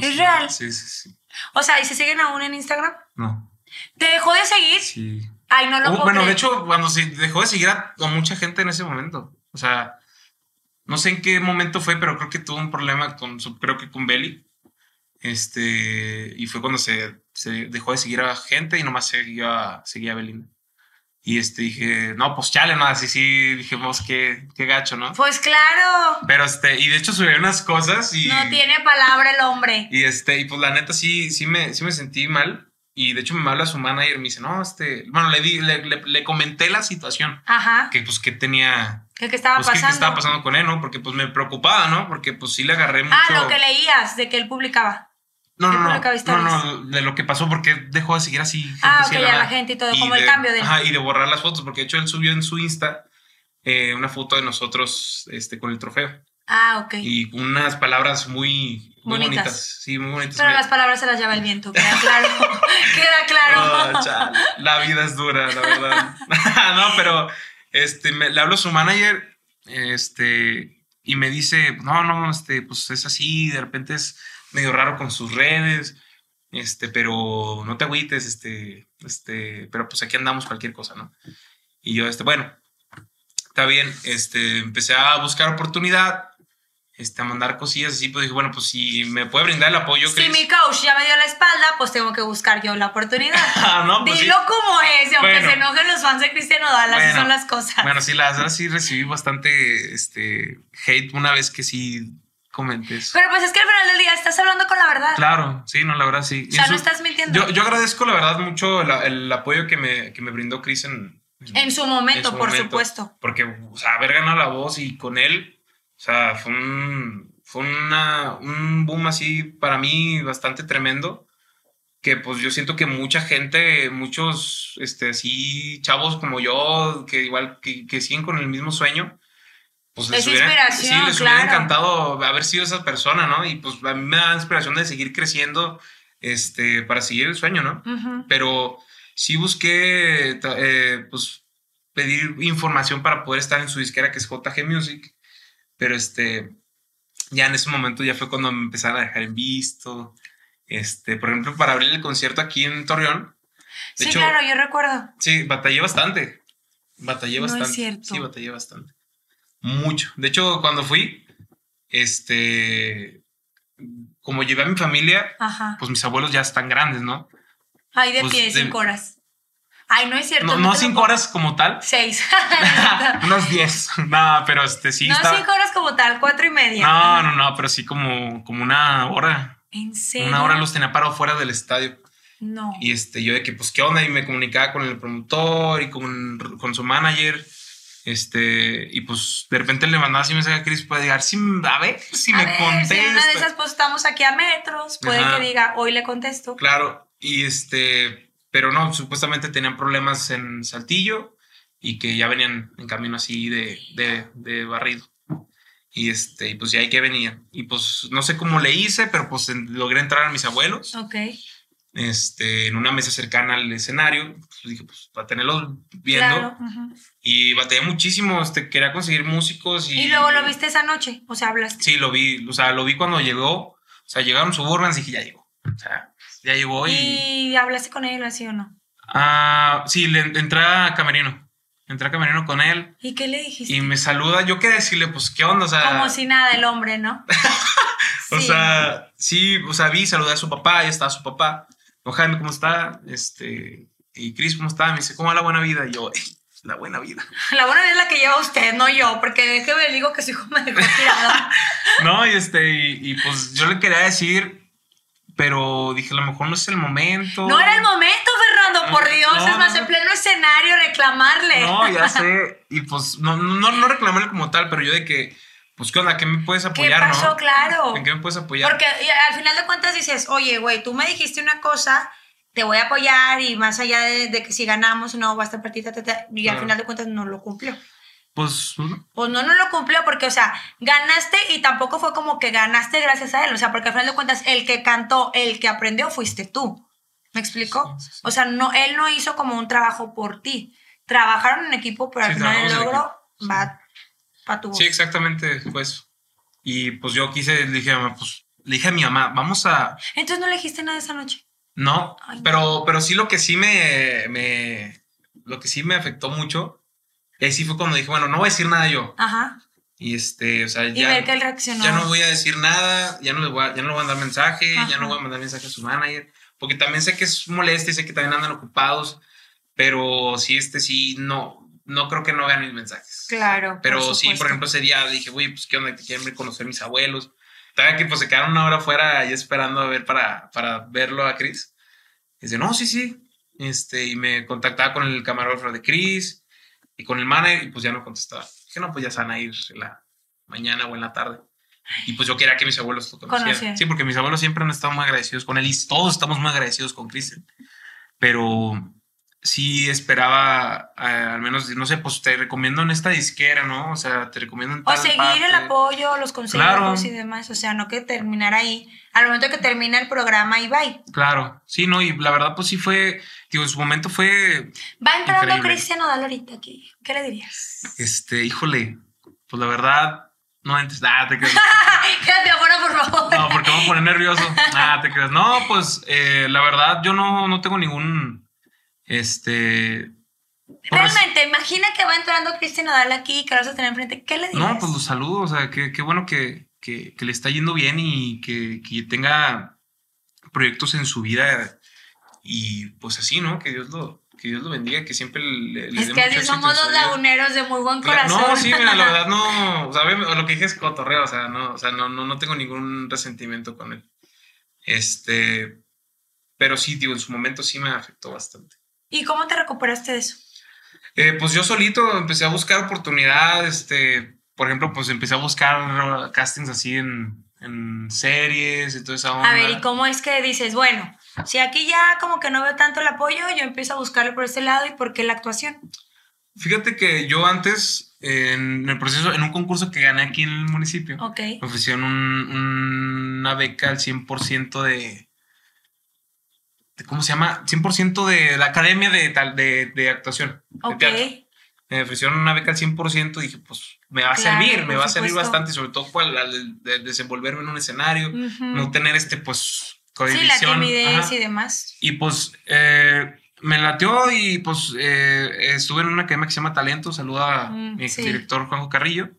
¿Es sé. real? Sí, sí, sí. O sea, ¿y se siguen aún en Instagram? No, ¿Te dejó de seguir? sí. Ay, no lo Oh, puedo bueno, de hecho, cuando se dejó de seguir a, a mucha gente en ese momento. O sea, no sé en qué momento fue, pero creo que tuvo un problema con su, creo que con Belly. Este, y fue cuando se, se dejó de seguir a gente y nomás seguía, seguía a Belinda. Y este, dije, no, pues chale, no, así sí, dijimos, qué, qué gacho, ¿no? Pues claro. Pero este, y de hecho subí unas cosas y. No tiene palabra el hombre. Y este, y pues la neta sí, sí me, sí me sentí mal. Y de hecho me habla su manager y me dice, no, este, bueno, le di, le, le- le comenté la situación. Ajá. Que pues que tenía, ¿Qué, qué estaba pues qué- qué pasando? estaba pasando con él, ¿no? Porque pues me preocupaba, ¿no? Porque pues sí le agarré mucho. Ah, lo que leías de que él publicaba. no, ¿qué no, no, no, no, de lo que pasó porque dejó de seguir así. gente Ah, ok, ya la gente y todo, Y como el de- cambio de... Ajá, y de borrar las fotos, porque de hecho él subió en su Insta eh, una foto de nosotros este, con el trofeo. Ah, ok. Y unas palabras muy, muy Bonitas. bonitas. Sí, muy bonitas. Pero las palabras se las lleva el viento, queda claro. queda claro. Oh, la vida es dura, la verdad. no, pero este, me, le hablo a su manager este, y me dice, no, no, este, pues es así, de repente es medio raro con sus redes, este, pero no te agüites, este, este, pero pues aquí andamos cualquier cosa, ¿no? Y yo, este, bueno, está bien, este, empecé a buscar oportunidad, este, a mandar cosillas así, pues dije, bueno, pues si me puede brindar el apoyo, si Chris. mi coach ya me dio la espalda, pues tengo que buscar yo la oportunidad. Ah, no, pues sí. Dilo como es, y aunque Bueno. se enojen los fans de Cristiano Dal, así Bueno. son las cosas. Bueno, sí, la verdad sí recibí bastante este, hate una vez que sí comenté eso. Pero pues es que al final del día estás hablando con la verdad. Claro, sí, no, la verdad sí. O sea, no estás mintiendo. yo, yo agradezco la verdad mucho el, el apoyo que me, que me brindó Chris en, en su momento, en su por momento. supuesto. Porque, o sea, haber ganado la voz y con él, sea, fue un, fue una, un boom así para mí bastante tremendo. Que pues yo siento que mucha gente, muchos, este, así, chavos como yo, que igual, que, que siguen con el mismo sueño, pues Es hubiera- sí, les hubiera claro. encantado haber sido esa persona, ¿no? Y pues a mí me da inspiración de seguir creciendo, este, para seguir el sueño, ¿no? Pero sí busqué, eh, pues, pedir información para poder estar en su disquera que es JG Music, pero este, ya en ese momento ya fue cuando me empezaron a dejar en visto. Este, por ejemplo, para abrir el concierto aquí en Torreón. Sí, hecho, claro, yo recuerdo. Sí, batallé bastante. Batallé No es bastante. cierto. Sí, batallé bastante. Mucho. De hecho, cuando fui, este, como llevé a mi familia, Ajá. pues mis abuelos ya están grandes, ¿no? Ay, de pues, pie, de- cinco horas. Ay, no es cierto. No, no cinco horas como tal, Seis. unos diez. No, pero este sí no cinco horas como tal, cuatro y media. No, no, no, pero sí como, como una hora. ¿En serio? Una hora los tenía parados fuera del estadio. No. Y este, yo de que, pues, ¿qué onda? Y me comunicaba con el promotor y con, con su manager. Este, y pues de repente le mandaba así mensaje a Chris para llegar, sí, a ver si A me ver, contesta. Si una de esas, pues estamos aquí a metros. Puede Ajá. que diga, hoy le contesto. Claro, y este, pero no, supuestamente tenían problemas en Saltillo y que ya venían en camino así de, de, de barrido. Y este, y pues ya ahí que venían. Y pues no sé cómo le hice, pero pues logré entrar a mis abuelos. Ok. este, en una mesa cercana al escenario. Pues dije, pues para tenerlos viendo. Claro. ujú. Y batallé muchísimo, este, quería conseguir músicos y... Y luego lo viste esa noche, o sea, hablaste. Sí, lo vi, o sea, lo vi cuando llegó, o sea, llegaron Suburbans y dije, ya llegó. O sea, ya llegó y... ¿Y hablaste con él así o no? Ah, sí, le entré a Camerino, entré a Camerino con él ¿Y qué le dijiste? y me saluda, yo quería decirle, pues, ¿qué onda? O sea, Como si nada el hombre, ¿no? o Sí. sea, sí, o sea, vi, saludé a su papá, ya estaba su papá. No, Jaime, ¿cómo está? Este, y Chris, ¿cómo está? Me dice, ¿cómo va la buena vida? Y yo, "Eh, la buena vida. La buena vida es la que lleva usted, no yo, porque déjeme digo que su hijo me dejó tirado. No, y este, y, y, pues yo le quería decir, pero dije, a lo mejor no es el momento. No era el momento, Fernando, por No, Dios, no, es más, no. en pleno escenario reclamarle. No, ya sé. Y pues no, no, reclamarle como tal, pero yo de que, pues, ¿qué onda? ¿Qué me puedes ¿Qué apoyar, pasó? no? Claro. ¿En qué me puedes apoyar? Porque al final de cuentas dices, oye, güey, tú me dijiste una cosa, te voy a apoyar y más allá de, de que si ganamos o no, va a estar partida, y al Claro. final de cuentas no lo cumplió. Pues, no. Pues no, no lo cumplió porque, o sea, ganaste y tampoco fue como que ganaste gracias a él, o sea, porque al final de cuentas el que cantó, el que aprendió fuiste tú. ¿Me explico? Sí, sí, sí. O sea, no, él no hizo como un trabajo por ti. Trabajaron en equipo, pero al final el logro va para tu voz. Sí, exactamente, fue eso. Y pues yo quise, le dije pues, le dije a mi mamá, vamos a, Entonces no le dijiste nada esa noche. no, Ay, no. pero, pero sí lo que sí me, me, lo que sí me afectó mucho, y ahí sí fue cuando dije, bueno, no voy a decir nada yo. Ajá. Y este, o sea, Y ya, ver que él reaccionó. ya no voy a decir nada, ya no le voy a, ya no le voy a mandar mensaje, ya no voy a mandar mensaje a su manager, porque también sé que es molesto y sé que también andan ocupados, pero sí, este sí, no, no creo que no vean mis mensajes. Claro. Pero sí, por ejemplo, ese día dije, güey, pues qué onda, que quieren reconocer mis abuelos. Todavía que pues se quedaron una hora afuera ahí esperando a ver para, para verlo a Chris. Y dice, no, sí, sí. Este, y me contactaba con el camarógrafo de Chris y con el manager y pues ya no contestaba. Dije, no, pues ya se van a ir en la mañana o en la tarde. Y pues yo quería que mis abuelos lo conocieran. Sí, porque mis abuelos siempre han estado muy agradecidos con él y todos estamos muy agradecidos con Chris. Pero sí esperaba, eh, al menos, no sé, pues te recomiendo en esta disquera, ¿no? O sea, te recomiendo en O tal seguir el parte. apoyo, los consejos Claro. y demás. O sea, no que terminar ahí. Al momento que termina el programa y bye. Claro, sí, no, y la verdad, pues sí fue, digo, en su momento fue, Va entrando. Cristian Odal ahorita aquí. ¿Qué le dirías? este, híjole, pues la verdad, no entres, ah, te creas. Quédate afuera, por favor. No, porque me voy a poner nervioso. Ah, te creas. No, pues eh, la verdad, yo no, no tengo ningún, este... Realmente, imagina que va entrando Cristian Odal aquí y que lo vas a tener enfrente. ¿Qué le dirías? No, pues los saludo, o sea, qué, qué bueno que, que- que le está yendo bien y que, que tenga proyectos en su vida y pues así, ¿no? Que Dios lo, que Dios lo bendiga, que siempre le, le es que así somos los laguneros de muy buen corazón. No, sí, mira, la verdad no, o sea, lo que dije es cotorreo, o sea, no, o sea, no, no, no tengo ningún resentimiento con él. Este, pero sí, digo, en su momento sí me afectó bastante. ¿Y cómo te recuperaste de eso? Eh, pues yo solito empecé a buscar oportunidades, este, por ejemplo, pues empecé a buscar castings así en, en series y toda esa onda. A ver, ¿y cómo es que dices, bueno, si aquí ya como que no veo tanto el apoyo, yo empiezo a buscarlo por este lado y por qué la actuación? Fíjate que yo antes, en el proceso, en un concurso que gané aquí en el municipio, Ok. me ofrecieron un- una beca al 100% de, ¿cómo se llama? 100% de la academia de, de, de actuación. de Ok. teatro. Me ofrecieron una beca al 100% y dije, pues me va a Claro, servir, me va a servir bastante, sobre todo para desenvolverme en un escenario, no tener este, pues, Sí, la cohibición. timidez Ajá. y demás. Y pues eh, me latió y pues eh, estuve en una academia que se llama Talento. Saluda a Mm, mi sí. director Juanjo Carrillo.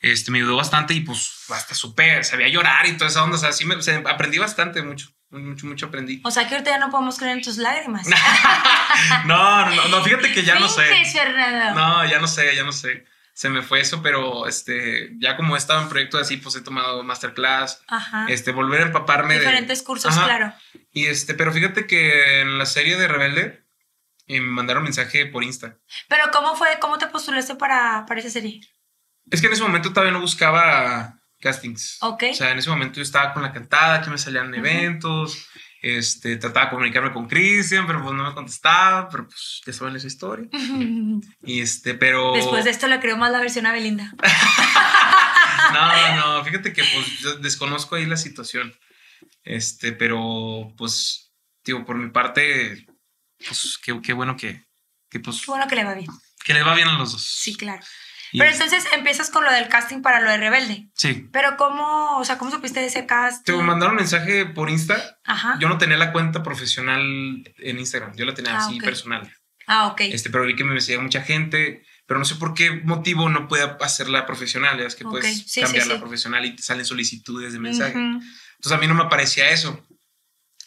Este, me ayudó bastante y pues hasta supe, sabía llorar y toda esa onda. O sea, sí me, o sea, aprendí bastante, mucho, mucho, mucho aprendí. O sea que ahorita ya no podemos creer en tus lágrimas. No, no, no, fíjate que ya no sé. Fernando. No, ya no sé, ya no sé. Se me fue eso, pero este, ya como he estado en proyectos así, pues he tomado masterclass, Ajá. este, volver a empaparme de- Diferentes cursos, Ajá. claro. Y este, pero fíjate que en la serie de Rebelde eh, me mandaron mensaje por Insta. Pero ¿cómo fue? ¿Cómo te postulaste para, para esa serie? Es que en ese momento todavía no buscaba castings. Ok. O sea, en ese momento yo estaba con la cantada, que me salían eventos, este, trataba de comunicarme con Cristian, pero pues no me contestaba, pero pues ya saben esa historia. Y este, pero... Después de esto le creo más la versión a Belinda. No, no, fíjate que pues yo desconozco ahí la situación. Este, pero pues, digo, por mi parte, pues qué, qué bueno que, que pues, Qué bueno que le va bien. que le va bien a los dos. Sí, claro. Y- Pero entonces empiezas con lo del casting para lo de Rebelde. Sí. Pero ¿cómo, o sea, cómo supiste de ese casting? Te mandaron mensaje por Insta. Ajá. Yo no tenía la cuenta profesional en Instagram, yo la tenía Ah, así personal. Ah, ok. Este, pero vi que me seguía mucha gente, pero no sé por qué motivo no pueda hacerla profesional. Ya Es que Ok, puedes sí, cambiarla sí. profesional y te salen solicitudes de mensaje. Ujú. Entonces a mí no me aparecía eso.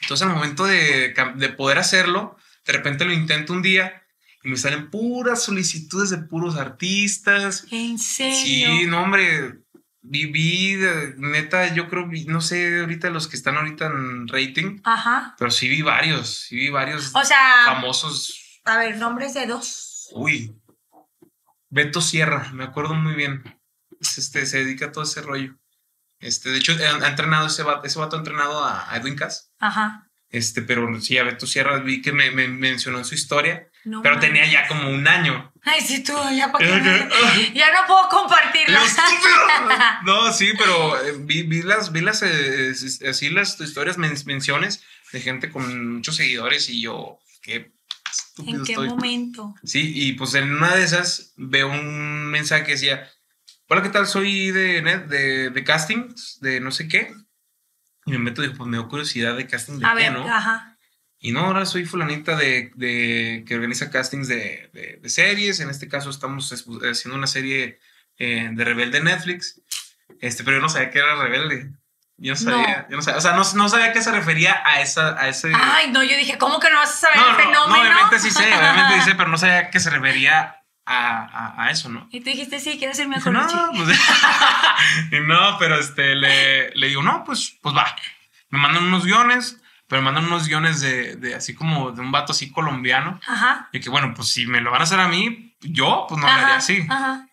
Entonces al momento de, de poder hacerlo, de repente lo intento un día y me salen puras solicitudes de puros artistas. ¿En serio? Sí, no, hombre. Viví, neta, yo creo, no sé ahorita los que están ahorita en rating, Ajá. pero sí vi varios, sí vi varios O sea, famosos. a ver, nombres de dos. Uy, Beto Sierra, me acuerdo muy bien. Es Este, se dedica a todo ese rollo. Este, de hecho, ha, entrenado ese vato, ese vato ha entrenado a, a Edwin Cass. Ajá. Este, pero sí, a Beto Sierra vi que me, me mencionó en su historia, No pero tenía ya como un año. Ay, sí, tú, ya para Ya, qué. ya. Ya no puedo compartirlo. No, sí, pero eh, vi, vi las, vi las, eh, así las historias, men- menciones de gente con muchos seguidores y yo, qué estúpido ¿En qué estoy. momento? Sí, y pues en una de esas veo un mensaje que decía, hola, ¿qué tal? Soy de, de, de castings, de no sé qué. Y me meto y digo, pues me dio curiosidad de casting de A qué, ver, ¿no? ajá. Y no, ahora soy fulanita de, de- que organiza castings de, de- de series. En este caso estamos es- haciendo una serie eh, de Rebelde Netflix. Este, pero yo no sabía que era Rebelde. Yo no sabía, yo no sabía, o sea, no, no sabía a qué se refería a esa, a ese. Ay, no, yo dije, ¿cómo que no vas a saber no, el no, no, fenómeno? obviamente sí sé, obviamente sí sé, pero no sabía a qué se refería a, a- a eso, ¿no? Y tú dijiste, sí, quiero ser mejor no, pues, y no, pero este, le, le digo, no, pues, pues va. Me mandan unos guiones, pero me mandan unos guiones de, de así como de un vato así colombiano. Ajá. Y que bueno, pues si me lo van a hacer a mí, yo pues no ajá, así. Ajá.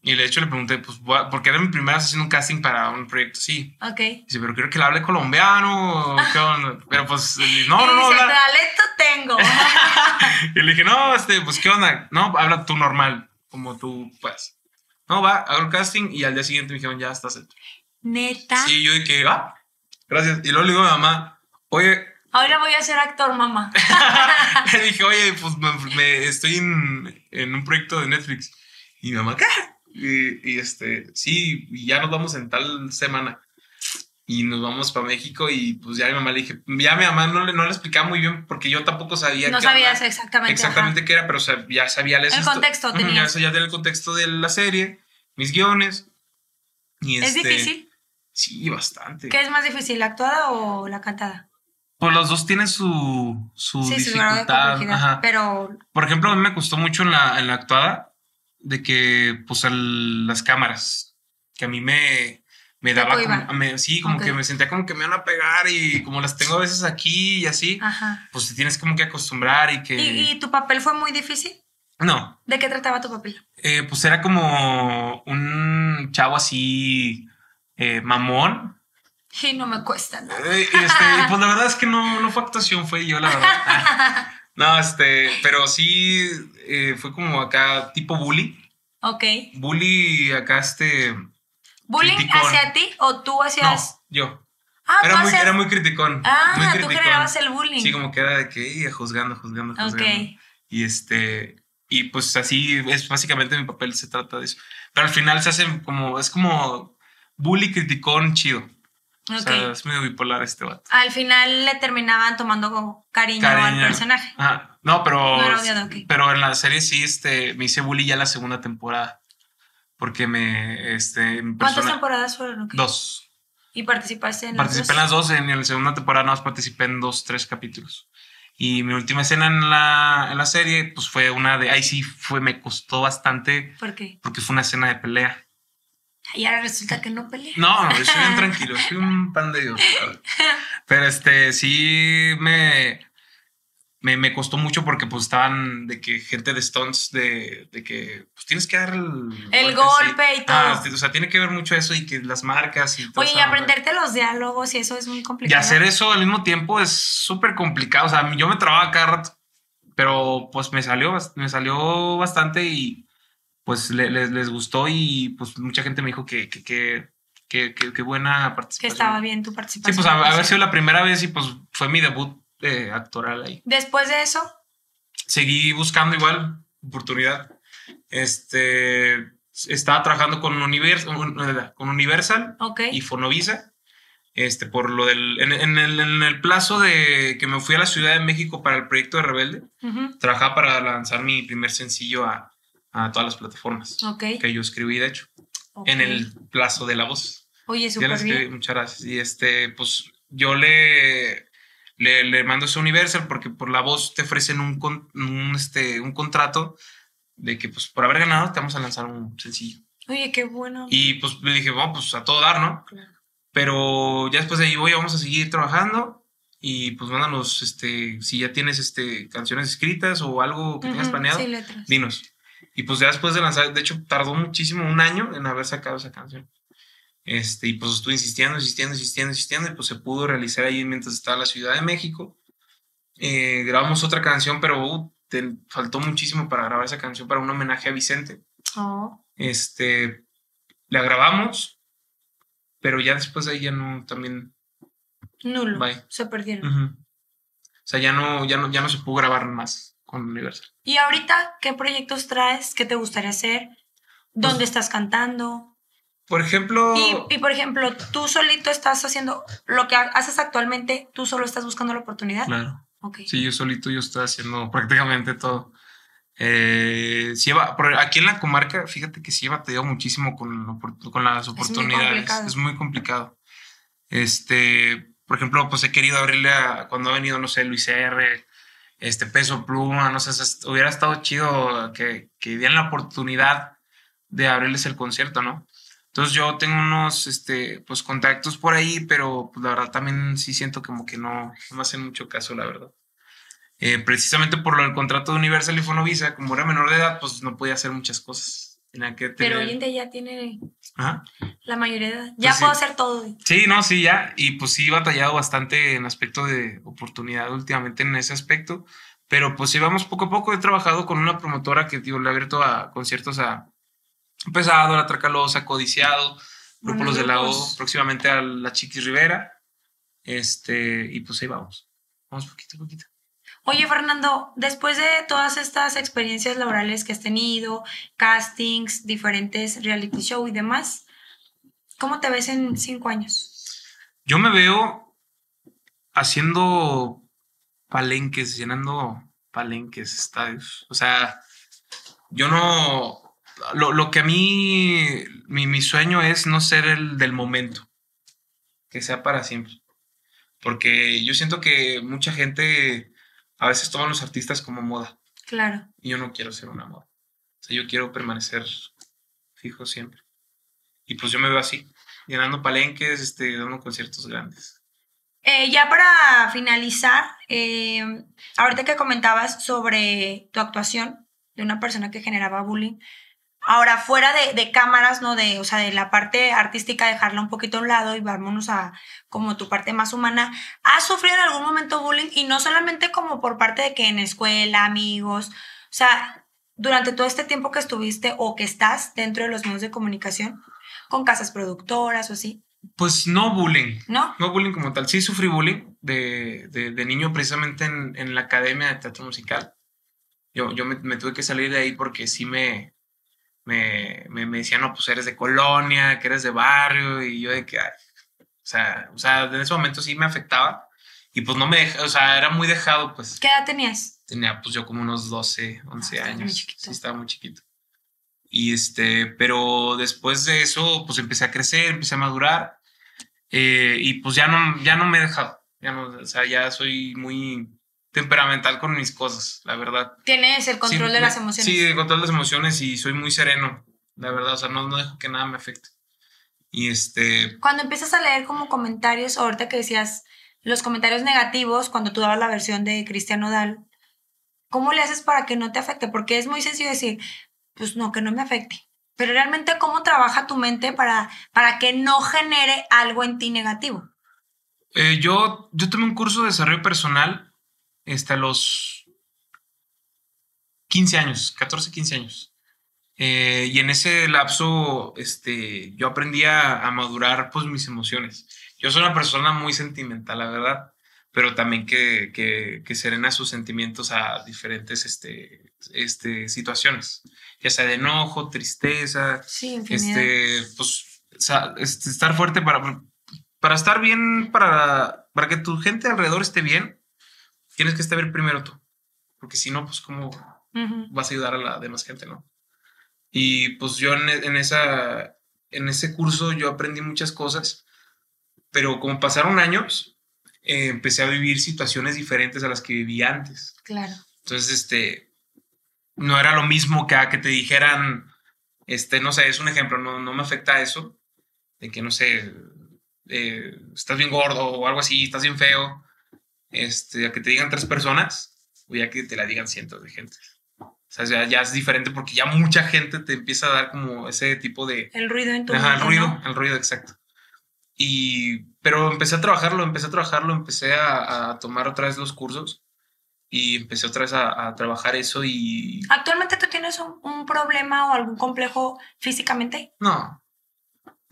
Y de hecho le pregunté, pues, porque era mi primera vez haciendo un casting para un proyecto así. Ok. Dice, pero quiero que le hable colombiano. o ¿qué onda?". Pero pues, no, no, no. dice, habla- talento tengo. Y le dije, no, este, pues, ¿qué onda? No, habla tú normal, como tú puedas. No, va, hago el casting y al día siguiente me dijeron, ya estás hecho. Neta. Sí, yo dije, ah, gracias. Y luego le digo a mi mamá, oye, Ahora voy a ser actor, mamá. le dije, oye, pues me, me- estoy en, en un proyecto de Netflix. Y mi mamá, ¿qué? Y, y, este, sí, y ya nos vamos en tal semana. Y nos vamos para México y pues ya mi mamá le dije, ya mi mamá no le, no le explicaba muy bien porque yo tampoco sabía No qué sabías exactamente. exactamente qué era, pero ya sabía El histo- contexto tenías. Ya sabía del contexto de la serie, mis guiones. Y ajá. ¿Es este, difícil? Sí, bastante. ¿Qué es más difícil, la actuada o la cantada? Pues los dos tienen su, su Sí, dificultad. Ajá. Pero, Por ejemplo, a mí me costó mucho en la, en la actuada de que, pues, el- las cámaras, que a mí me, me daba como, me- sí, como que me sentía como que me van a pegar y como las tengo a veces aquí y así, ajá. pues te tienes como que acostumbrar y que... ¿Y, y tu papel fue muy difícil? No, ¿De qué trataba tu papel? eh, pues era como un chavo así eh, mamón. Y no me cuesta nada. Eh, y este, pues la verdad es que no, no fue actuación, fue yo, la verdad. No, este, pero sí eh, fue como acá tipo bully. Ok. Bully acá este... ¿Bullying Criticón. hacia ti o tú No, hacías...? yo. Ah, era, tú muy, era muy criticón. Ah, muy tú criticón. generabas el bullying. Sí, como que era de que "Ih, juzgando, juzgando, Ok. juzgando. Y este, y pues así es básicamente mi papel, se trata de eso. Pero al final se hace como, es como bully criticón chido. O Ok. sea, es medio bipolar este vato. Al final le terminaban tomando como cariño, al Cariño. personaje. Ajá. No, pero, No era odiado, ok. pero en la serie sí, este, me hice bully ya la segunda temporada. Porque me, este, mi ¿Cuántas persona- temporadas fueron? Ok. Dos. ¿Y participaste en las Participé dos? en las dos, en la segunda temporada nada más participé en dos, tres capítulos. Y mi última escena en la, en la serie, pues fue una de, ahí sí fue, me costó bastante, ¿Por qué? porque fue una escena de pelea. Y ahora resulta que no pelea. No, yo soy bien tranquilo, soy un pan de Dios. ¿sabes? Pero este, sí me, me, me costó mucho porque pues estaban de que gente de Stones, de, de que pues tienes que dar el, El sí. golpe y todo. Ah, o sea, tiene que ver mucho eso y que las marcas y todo Oye, y aprenderte los diálogos y eso es muy Y complicado. hacer eso al mismo tiempo es súper complicado. O sea, yo me trababa cada rato, pero pues me salió, me salió bastante y pues le- les, les gustó y pues mucha gente me dijo que, que, que, que, que- que buena Que participación. estaba bien tu Sí, participación. pues a- haber sido la primera vez y pues fue mi debut eh, actoral ahí. Después de eso, Seguí buscando igual oportunidad. Este, estaba trabajando con, Univers- un- con Universal ok. y Fonovisa. Este, por lo del. En, en el, en el plazo de que me fui a la Ciudad de México para el proyecto de Rebelde, Ujú, trabajaba para lanzar mi primer sencillo a, a todas las plataformas que yo escribí, de hecho, en el plazo de la voz. Oye, súper bien. muchas gracias. Y este, pues yo le, le, le mando ese Universal porque por la voz te ofrecen un, con- un, este, un contrato de que, pues por haber ganado, te vamos a lanzar un sencillo. Oye, qué bueno. Y pues le dije, bueno, pues a todo dar, ¿no? Claro. Pero ya después de ahí voy, vamos a seguir trabajando. Y pues mándanos, este, si ya tienes este, canciones escritas o algo que tengas planeado, Sí, letras. dinos. Y pues ya después de lanzar, de hecho, tardó muchísimo, un año en haber sacado esa canción. Este, y pues estuve insistiendo, insistiendo, insistiendo, insistiendo, y pues se pudo realizar ahí mientras estaba en la Ciudad de México. Eh, grabamos otra canción, pero uh, te- faltó muchísimo para grabar esa canción para un homenaje a Vicente. Oh, Este, la grabamos, pero ya después de ahí ya no, también, nulo. Bye. Se perdieron. o sea, ya no, ya no, ya no se pudo grabar más con Universal. ¿Y ahorita qué proyectos traes? ¿Qué te gustaría hacer? ¿Dónde Pues- estás cantando? Por ejemplo, Y, y, por ejemplo, tú solito estás haciendo lo que ha- haces actualmente, tú solo estás buscando la oportunidad. claro. Ok. Sí, yo solito yo estoy haciendo prácticamente todo. Eh, sí, aquí en la comarca, fíjate que sí he batallado muchísimo con, con las muy oportunidades. complicado. Es muy complicado. Este, por ejemplo, pues he querido abrirle a cuando ha venido, no sé, Luis R, este Peso Pluma, no sé, hubiera estado chido que, que dieran la oportunidad de abrirles el concierto, ¿no? Entonces yo tengo unos, este, pues contactos por ahí, pero pues, la verdad también sí siento como que no, no me hacen mucho caso, la verdad. Eh, precisamente por del contrato de Universal y Fonovisa, como era menor de edad, pues no podía hacer muchas cosas. Tenía que tener... Pero hoy en día ya tiene la mayoría de edad. Ya Pues sí. puedo hacer todo. Sí, no, sí, ya. Y pues sí, he batallado bastante en aspecto de oportunidad últimamente en ese aspecto. Pero pues sí, vamos poco a poco. He trabajado con una promotora que digo, le ha abierto a conciertos a Pesado, La Tracalosa, Codiciado, Grupo Buenos Los de la O, grupos. próximamente a La Chiquis Rivera. Este, y pues ahí vamos. Vamos poquito a poquito. Oye, Fernando, después de todas estas experiencias laborales que has tenido, castings, diferentes reality show y demás, ¿cómo te ves en cinco años? Yo me veo haciendo palenques, llenando palenques, estadios. O sea, yo no. Lo, lo que a mí. Mi, mi sueño es no ser el del momento. Que sea para siempre. Porque yo siento que mucha gente a veces toman los artistas como moda. Claro. Y yo no quiero ser una moda. O sea, yo quiero permanecer fijo siempre. Y pues yo me veo así, llenando palenques, este, dando conciertos grandes. Eh, ya para finalizar, eh, ahorita que comentabas sobre tu actuación de una persona que generaba bullying, ahora fuera de, de cámaras, ¿no? De, o sea, de la parte artística, dejarla un poquito a un lado y vámonos a como tu parte más humana. ¿Has sufrido en algún momento bullying? Y no solamente como por parte de que en escuela, amigos, o sea, durante todo este tiempo que estuviste o que estás dentro de los medios de comunicación, con casas productoras o así, Pues no bullying. ¿No? No bullying como tal. Sí sufrí bullying de, de, de niño precisamente en, en, la academia de teatro musical. Yo, yo me, me, tuve que salir de ahí porque sí me, me, me, me, decían, no, pues eres de colonia, que eres de barrio, y yo de que, ay, o, sea, o sea, en ese momento sí me afectaba. Y pues no me dejaba, o sea, era muy dejado, pues. ¿Qué edad tenías? Tenía pues yo como unos 12, 11 ah, años. Sí, estaba muy chiquito. Y este, pero después de eso, pues empecé a crecer, empecé a madurar. Eh, y pues ya no, ya no me he dejado. Ya no, o sea, ya soy muy temperamental con mis cosas, la verdad. Tienes el control sí, de las emociones. Sí, el control de las emociones y soy muy sereno, la verdad. O sea, no, no dejo que nada me afecte. Y este. Cuando empiezas a leer como comentarios, ahorita que decías los comentarios negativos, cuando tú dabas la versión de Cristian Nodal, ¿cómo le haces para que no te afecte? Porque es muy sencillo decir, pues no, que no me afecte. Pero realmente, ¿cómo trabaja tu mente para, para que no genere algo en ti negativo? Eh, yo, yo tomé un curso de desarrollo personal hasta los 15 años, 14, 15 años. Eh, y en ese lapso, este, yo aprendí a, a, madurar pues, mis emociones. Yo soy una persona muy sentimental, la verdad, pero también que, que, que serena sus sentimientos a diferentes este, este, situaciones ya sea de enojo, tristeza, sí, este, pues, este, estar fuerte para, para estar bien, para, para que tu gente alrededor esté bien, tienes que estar primero tú, porque si no, pues, ¿cómo vas a ayudar a la demás gente, no? Y pues yo en, en, esa, en ese curso yo aprendí muchas cosas, pero como pasaron años, eh, empecé a vivir situaciones diferentes a las que vivía antes. Claro. Entonces, este, no era lo mismo que a que te dijeran, este, no sé, es un ejemplo, no, no me afecta eso, de que, no sé, eh, estás bien gordo o algo así, estás bien feo, este, a que te digan tres personas, o ya que te la digan cientos de gente. O sea, ya, ya, es diferente porque ya mucha gente te empieza a dar como ese tipo de... El ruido en tu Ajá, el ruido, ¿no? el ruido, exacto. Y, pero empecé a trabajarlo, empecé a trabajarlo, empecé a, a tomar otra vez los cursos y empecé otra vez a, a, trabajar eso y... ¿Actualmente tú tienes un, un, problema o algún complejo físicamente? No,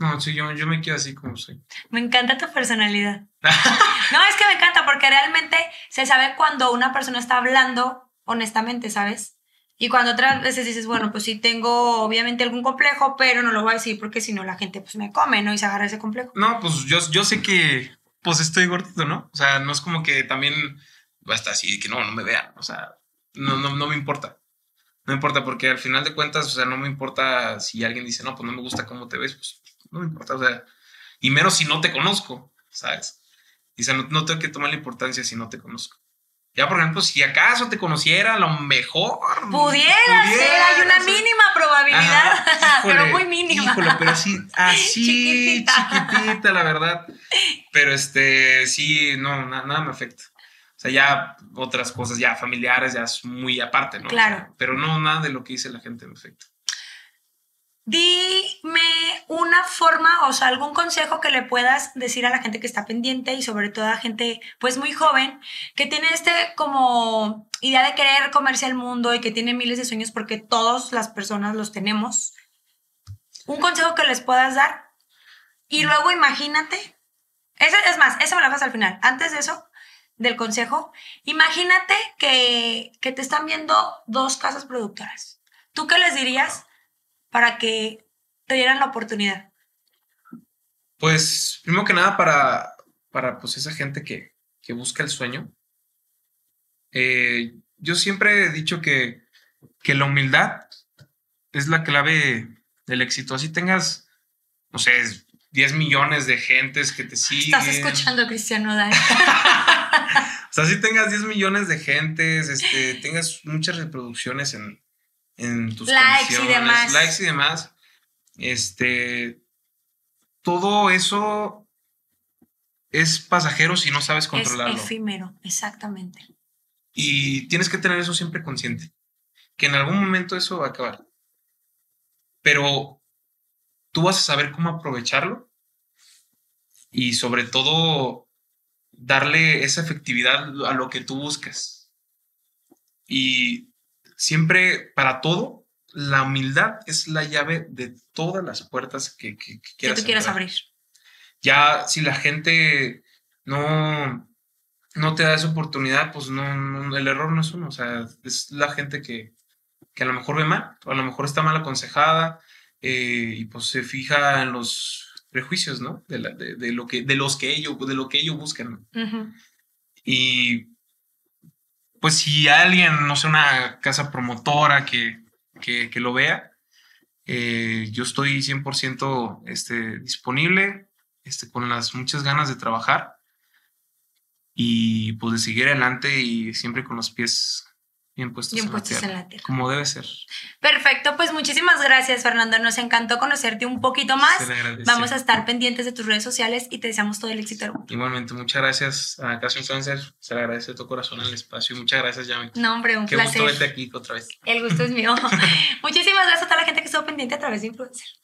no, sí, yo, yo me quedo así como soy. Me encanta tu personalidad. no, es que me encanta porque realmente se sabe cuando una persona está hablando honestamente, ¿sabes? Y cuando otras veces dices, bueno, pues sí tengo obviamente algún complejo, pero no lo voy a decir porque si no la gente pues me come, ¿no? Y se agarra ese complejo. No, pues yo, yo sé que pues estoy gordito, ¿no? O sea, no es como que también va a estar así, que no, no me vean, o sea, no, no, no me importa. No importa porque al final de cuentas, o sea, no me importa si alguien dice, no, pues no me gusta cómo te ves, pues no me importa, o sea, y menos si no te conozco, ¿sabes? Sea, no, no tengo que tomar la importancia si no te conozco. Ya, por ejemplo, si acaso te conociera, a lo mejor. Pudiera, pudiera ser, hay una ser. mínima probabilidad, Ajá, híjole, pero muy mínima. Híjole, pero sí, así, chiquitita. chiquitita, la verdad. Pero este, sí, no, na, nada me afecta. O sea, ya otras cosas ya familiares, ya es muy aparte, ¿no? Claro. O sea, pero no nada de lo que dice la gente en efecto. Dime una forma, o sea, algún consejo que le puedas decir a la gente que está pendiente y sobre todo a gente pues muy joven que tiene este como idea de querer comerse el mundo y que tiene miles de sueños porque todas las personas los tenemos. Un consejo que les puedas dar y luego imagínate, ese, es más, eso me lo hagas al final. Antes de eso, del consejo, imagínate que, que, te están viendo dos casas productoras. ¿Tú qué les dirías para que te dieran la oportunidad? Pues, primero que nada, para, para pues, esa gente que, que busca el sueño, eh, yo siempre he dicho que, que la humildad es la clave del éxito. Así tengas, no sé, 10 millones de gentes que te siguen. Estás escuchando Cristiano Dai. o sea, si tengas 10 millones de gentes, este, tengas muchas reproducciones en, en tus likes canciones, y demás. likes y demás, este, todo eso es pasajero si no sabes controlarlo. Es efímero, exactamente. Y tienes que tener eso siempre consciente, que en algún momento eso va a acabar. Pero tú vas a saber cómo aprovecharlo y sobre todo darle esa efectividad a lo que tú buscas. Y siempre, para todo, la humildad es la llave de todas las puertas que, que, que quieras, que tú quieras abrir. ya si la gente no, no te da esa oportunidad, pues no, el error no es uno, o sea, es la gente que, que a lo mejor ve mal, o a lo mejor está mal aconsejada eh, y pues se fija en los prejuicios, ¿no? De, de, lo que, de los que ellos, de lo que ellos buscan. Y pues si alguien, no sé, una casa promotora que, que, lo vea, eh, yo estoy 100% este, disponible, este, con las muchas ganas de trabajar y pues de seguir adelante y siempre con los pies bien puestos, en, la tierra, Como debe ser. Perfecto, pues muchísimas gracias Fernando, nos encantó conocerte un poquito más. Vamos a estar pendientes de tus redes sociales y te deseamos todo el éxito. Igualmente, muchas gracias a Caso Influencer, se le agradece de tu corazón el espacio. Muchas gracias, Yami. No, hombre, un Qué placer. gusto verte aquí otra vez. El gusto es mío. muchísimas gracias a toda la gente que estuvo pendiente a través de Influencer.